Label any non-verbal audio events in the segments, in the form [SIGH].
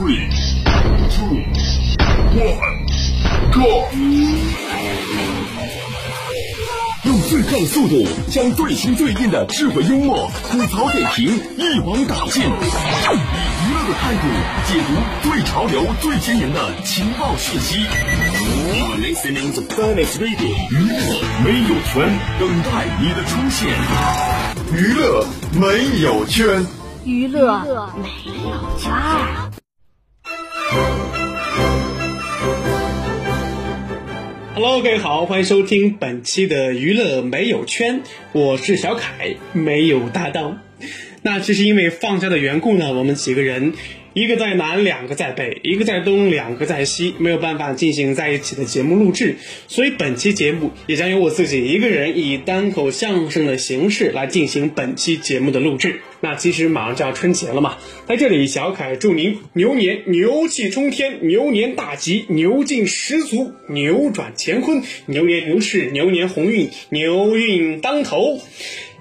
Three, two, one, go！用最快的速度，将最新最硬的智慧幽默、吐槽点评一网打尽，以娱乐的态度解读最潮流、最前沿的情报信息。Listening to Finest Radio，娱乐没有圈，等待你的出现。娱乐没有圈，娱乐没有圈。Hello，各位好，欢迎收听本期的娱乐没有圈，我是小凯，没有搭档。那这是因为放假的缘故呢，我们几个人，一个在南，两个在北，一个在东，两个在西，没有办法进行在一起的节目录制，所以本期节目也将由我自己一个人以单口相声的形式来进行本期节目的录制。那其实马上就要春节了嘛，在这里小凯祝您牛年牛气冲天，牛年大吉，牛劲十足，扭转乾坤，牛年牛市，牛年鸿运，牛运当头。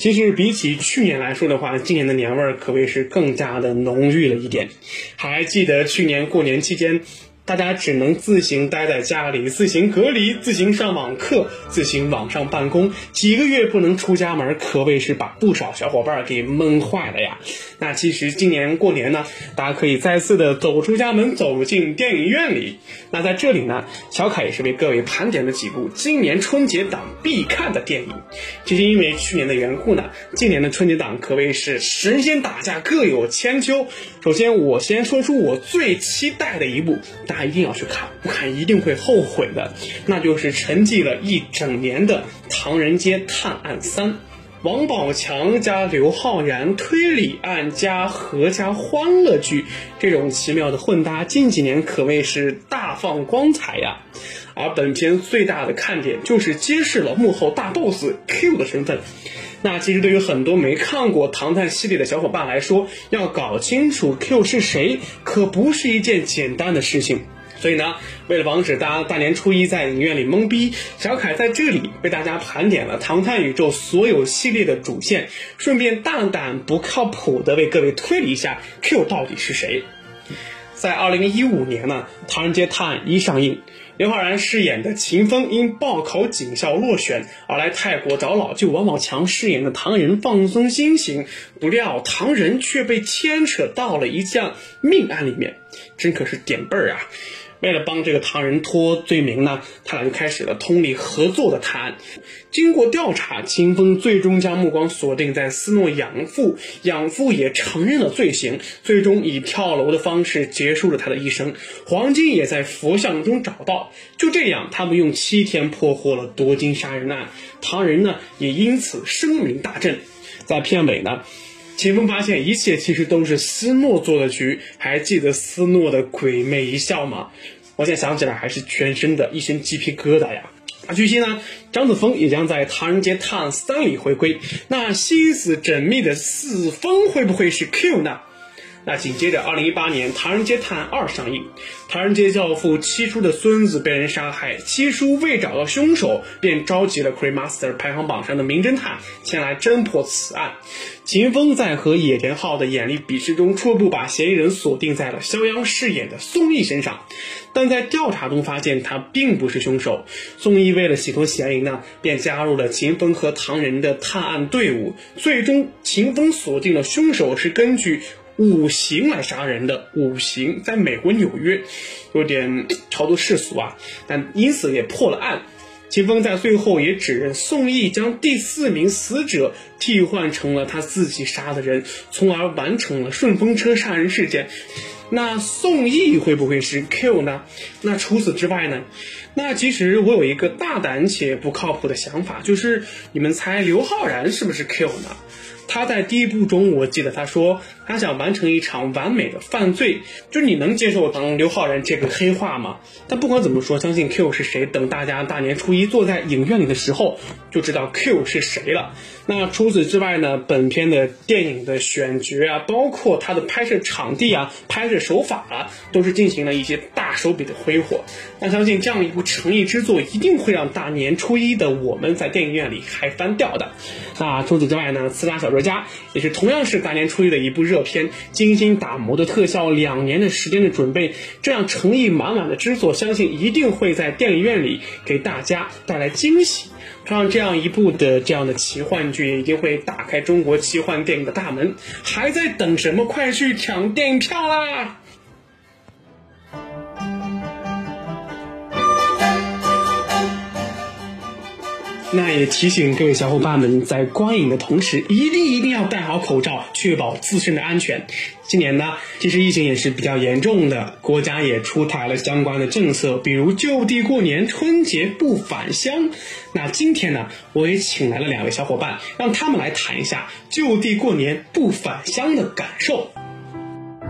其实比起去年来说的话，今年的年味儿可谓是更加的浓郁了一点。还记得去年过年期间，大家只能自行待在家里，自行隔离，自行上网课，自行网上办公，几个月不能出家门，可谓是把不少小伙伴给闷坏了呀。那其实今年过年呢，大家可以再次的走出家门，走进电影院里。那在这里呢，小凯也是为各位盘点了几部今年春节档必看的电影。其实因为去年的缘故呢，今年的春节档可谓是神仙打架各有千秋。首先，我先说出我最期待的一部，一定要去看，不看一定会后悔的，那就是沉寂了一整年的《唐人街探案三》。王宝强加刘昊然推理案加合家欢乐剧，这种奇妙的混搭，近几年可谓是大放光彩呀。而本片最大的看点就是揭示了幕后大 boss Q 的身份。那其实对于很多没看过《唐探》系列的小伙伴来说，要搞清楚 Q 是谁，可不是一件简单的事情。所以呢，为了防止大家大年初一在影院里懵逼，小凯在这里为大家盘点了《唐探》宇宙所有系列的主线，顺便大胆不靠谱的为各位推理一下 Q 到底是谁。在二零一五年呢，《唐人街探案一》上映，刘昊然饰演的秦风因报考警校落选而来泰国找老舅王宝强饰演的唐仁放松心情，不料唐仁却被牵扯到了一项命案里面，真可是点背儿啊！为了帮这个唐人脱罪名呢，他俩就开始了通力合作的探案。经过调查，秦风最终将目光锁定在斯诺养父，养父也承认了罪行，最终以跳楼的方式结束了他的一生。黄金也在佛像中找到。就这样，他们用七天破获了夺金杀人案，唐人呢也因此声名大振。在片尾呢。秦风发现一切其实都是斯诺做的局，还记得斯诺的鬼魅一笑吗？我现在想起来还是全身的一身鸡皮疙瘩呀！啊，据悉呢，张子枫也将在《唐人街探案三》里回归。那心思缜密的四风会不会是 Q 呢？那紧接着，二零一八年《唐人街探案二》上映，唐人街教父七叔的孙子被人杀害，七叔为找到凶手，便召集了 Cremaster 排行榜上的名侦探前来侦破此案。秦风在和野田昊的眼力比试中，初步把嫌疑人锁定在了肖央饰演的宋轶身上，但在调查中发现他并不是凶手。宋轶为了洗脱嫌疑呢，便加入了秦风和唐人的探案队伍。最终，秦风锁定了凶手是根据。五行来杀人的五行，在美国纽约，有点 [COUGHS] 超脱世俗啊，但因此也破了案。秦风在最后也指认宋轶将第四名死者替换成了他自己杀的人，从而完成了顺风车杀人事件。那宋轶会不会是 Q 呢？那除此之外呢？那其实我有一个大胆且不靠谱的想法，就是你们猜刘昊然是不是 Q 呢？他在第一部中，我记得他说他想完成一场完美的犯罪，就是你能接受当刘昊然这个黑化吗？但不管怎么说，相信 Q 是谁，等大家大年初一坐在影院里的时候，就知道 Q 是谁了。那除此之外呢，本片的电影的选角啊，包括它的拍摄场地啊、拍摄手法啊，都是进行了一些大手笔的挥霍。那相信这样一部诚意之作，一定会让大年初一的我们在电影院里嗨翻掉的。那除此之外呢，《刺杀小说家》也是同样是大年初一的一部热片，精心打磨的特效，两年的时间的准备，这样诚意满满的制作，相信一定会在电影院里给大家带来惊喜。像这样一部的这样的奇幻剧，一定会打开中国奇幻电影的大门。还在等什么？快去抢电影票啦！那也提醒各位小伙伴们，在观影的同时，一定一定要戴好口罩，确保自身的安全。今年呢，其实疫情也是比较严重的，国家也出台了相关的政策，比如就地过年、春节不返乡。那今天呢，我也请来了两位小伙伴，让他们来谈一下就地过年不返乡的感受。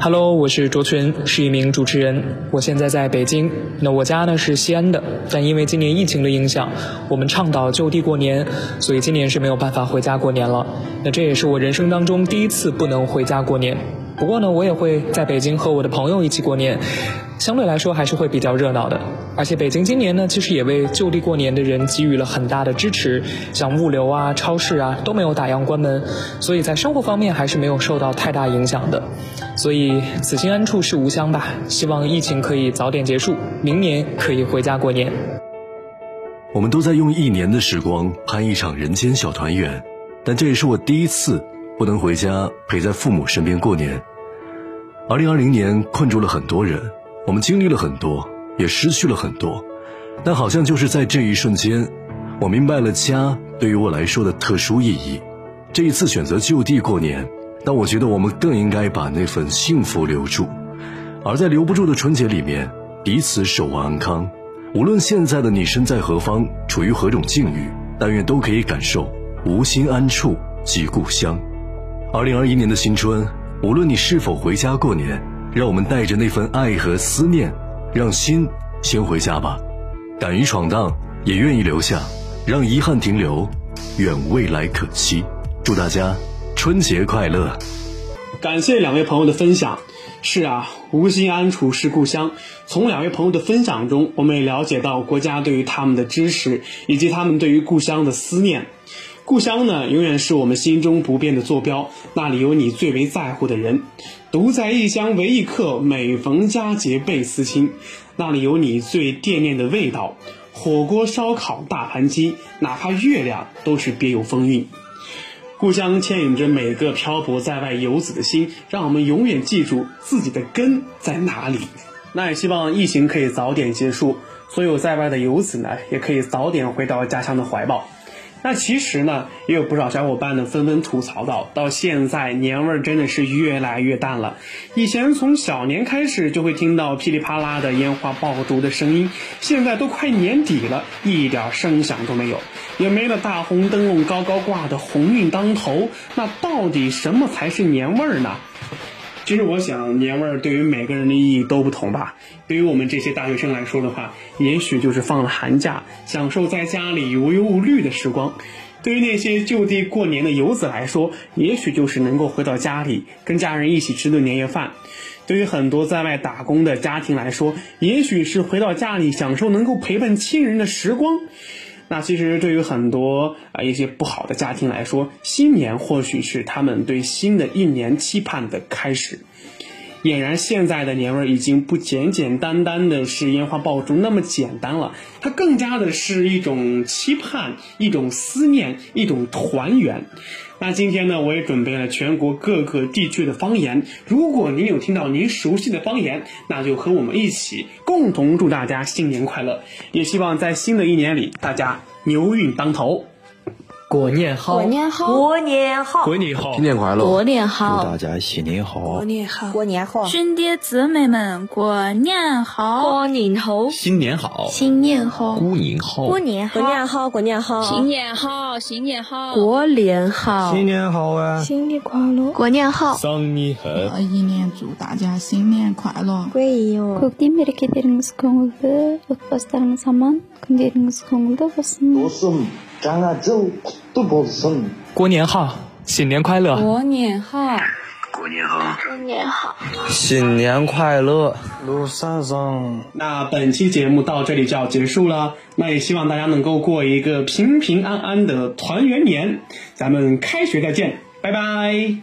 Hello，我是卓群，是一名主持人。我现在在北京，那我家呢是西安的，但因为今年疫情的影响，我们倡导就地过年，所以今年是没有办法回家过年了。那这也是我人生当中第一次不能回家过年。不过呢，我也会在北京和我的朋友一起过年，相对来说还是会比较热闹的。而且北京今年呢，其实也为就地过年的人给予了很大的支持，像物流啊、超市啊都没有打烊关门，所以在生活方面还是没有受到太大影响的。所以此心安处是吾乡吧，希望疫情可以早点结束，明年可以回家过年。我们都在用一年的时光拍一场人间小团圆，但这也是我第一次。不能回家陪在父母身边过年。二零二零年困住了很多人，我们经历了很多，也失去了很多，但好像就是在这一瞬间，我明白了家对于我来说的特殊意义。这一次选择就地过年，但我觉得我们更应该把那份幸福留住。而在留不住的春节里面，彼此守望安康。无论现在的你身在何方，处于何种境遇，但愿都可以感受无心安处即故乡。二零二一年的新春，无论你是否回家过年，让我们带着那份爱和思念，让心先回家吧。敢于闯荡，也愿意留下，让遗憾停留，愿未来可期。祝大家春节快乐！感谢两位朋友的分享。是啊，无心安处是故乡。从两位朋友的分享中，我们也了解到国家对于他们的支持，以及他们对于故乡的思念。故乡呢，永远是我们心中不变的坐标。那里有你最为在乎的人，独在异乡为异客，每逢佳节倍思亲。那里有你最惦念的味道，火锅、烧烤、大盘鸡，哪怕月亮都是别有风韵。故乡牵引着每个漂泊在外游子的心，让我们永远记住自己的根在哪里。那也希望疫情可以早点结束，所有在外的游子呢，也可以早点回到家乡的怀抱。那其实呢，也有不少小伙伴呢纷纷吐槽到，到现在年味儿真的是越来越淡了。以前从小年开始就会听到噼里啪啦的烟花爆竹的声音，现在都快年底了，一点声响都没有，也没了大红灯笼高高挂的鸿运当头。那到底什么才是年味儿呢？其实我想，年味儿对于每个人的意义都不同吧。对于我们这些大学生来说的话，也许就是放了寒假，享受在家里无忧无虑的时光；对于那些就地过年的游子来说，也许就是能够回到家里跟家人一起吃顿年夜饭；对于很多在外打工的家庭来说，也许是回到家里享受能够陪伴亲人的时光。那其实对于很多啊一些不好的家庭来说，新年或许是他们对新的一年期盼的开始。俨然现在的年味儿已经不简简单单的是烟花爆竹那么简单了，它更加的是一种期盼、一种思念、一种团圆。那今天呢，我也准备了全国各个地区的方言。如果您有听到您熟悉的方言，那就和我们一起共同祝大家新年快乐。也希望在新的一年里，大家牛运当头。过年好，过年好，过年好，过年好，新年快乐！过年好，祝大家新年好，过年好，过年好，兄弟姊妹们过年好，过年好，新年好，新年好，过年好，过年好，过年好，过年好，新年好，新年好，过年好，新年好啊，新年快乐，过年好，新年好，一年祝大家新年快乐，贵哟。 көктем мерекелеріңіз көңілді отбасыларыңыз аман күндеріңіз көңілді болсын досым 过年好，新年快乐！过年好，过年好，新年快乐！路上。那本期节目到这里就要结束了，那也希望大家能够过一个平平安安的团圆年。咱们开学再见，拜拜。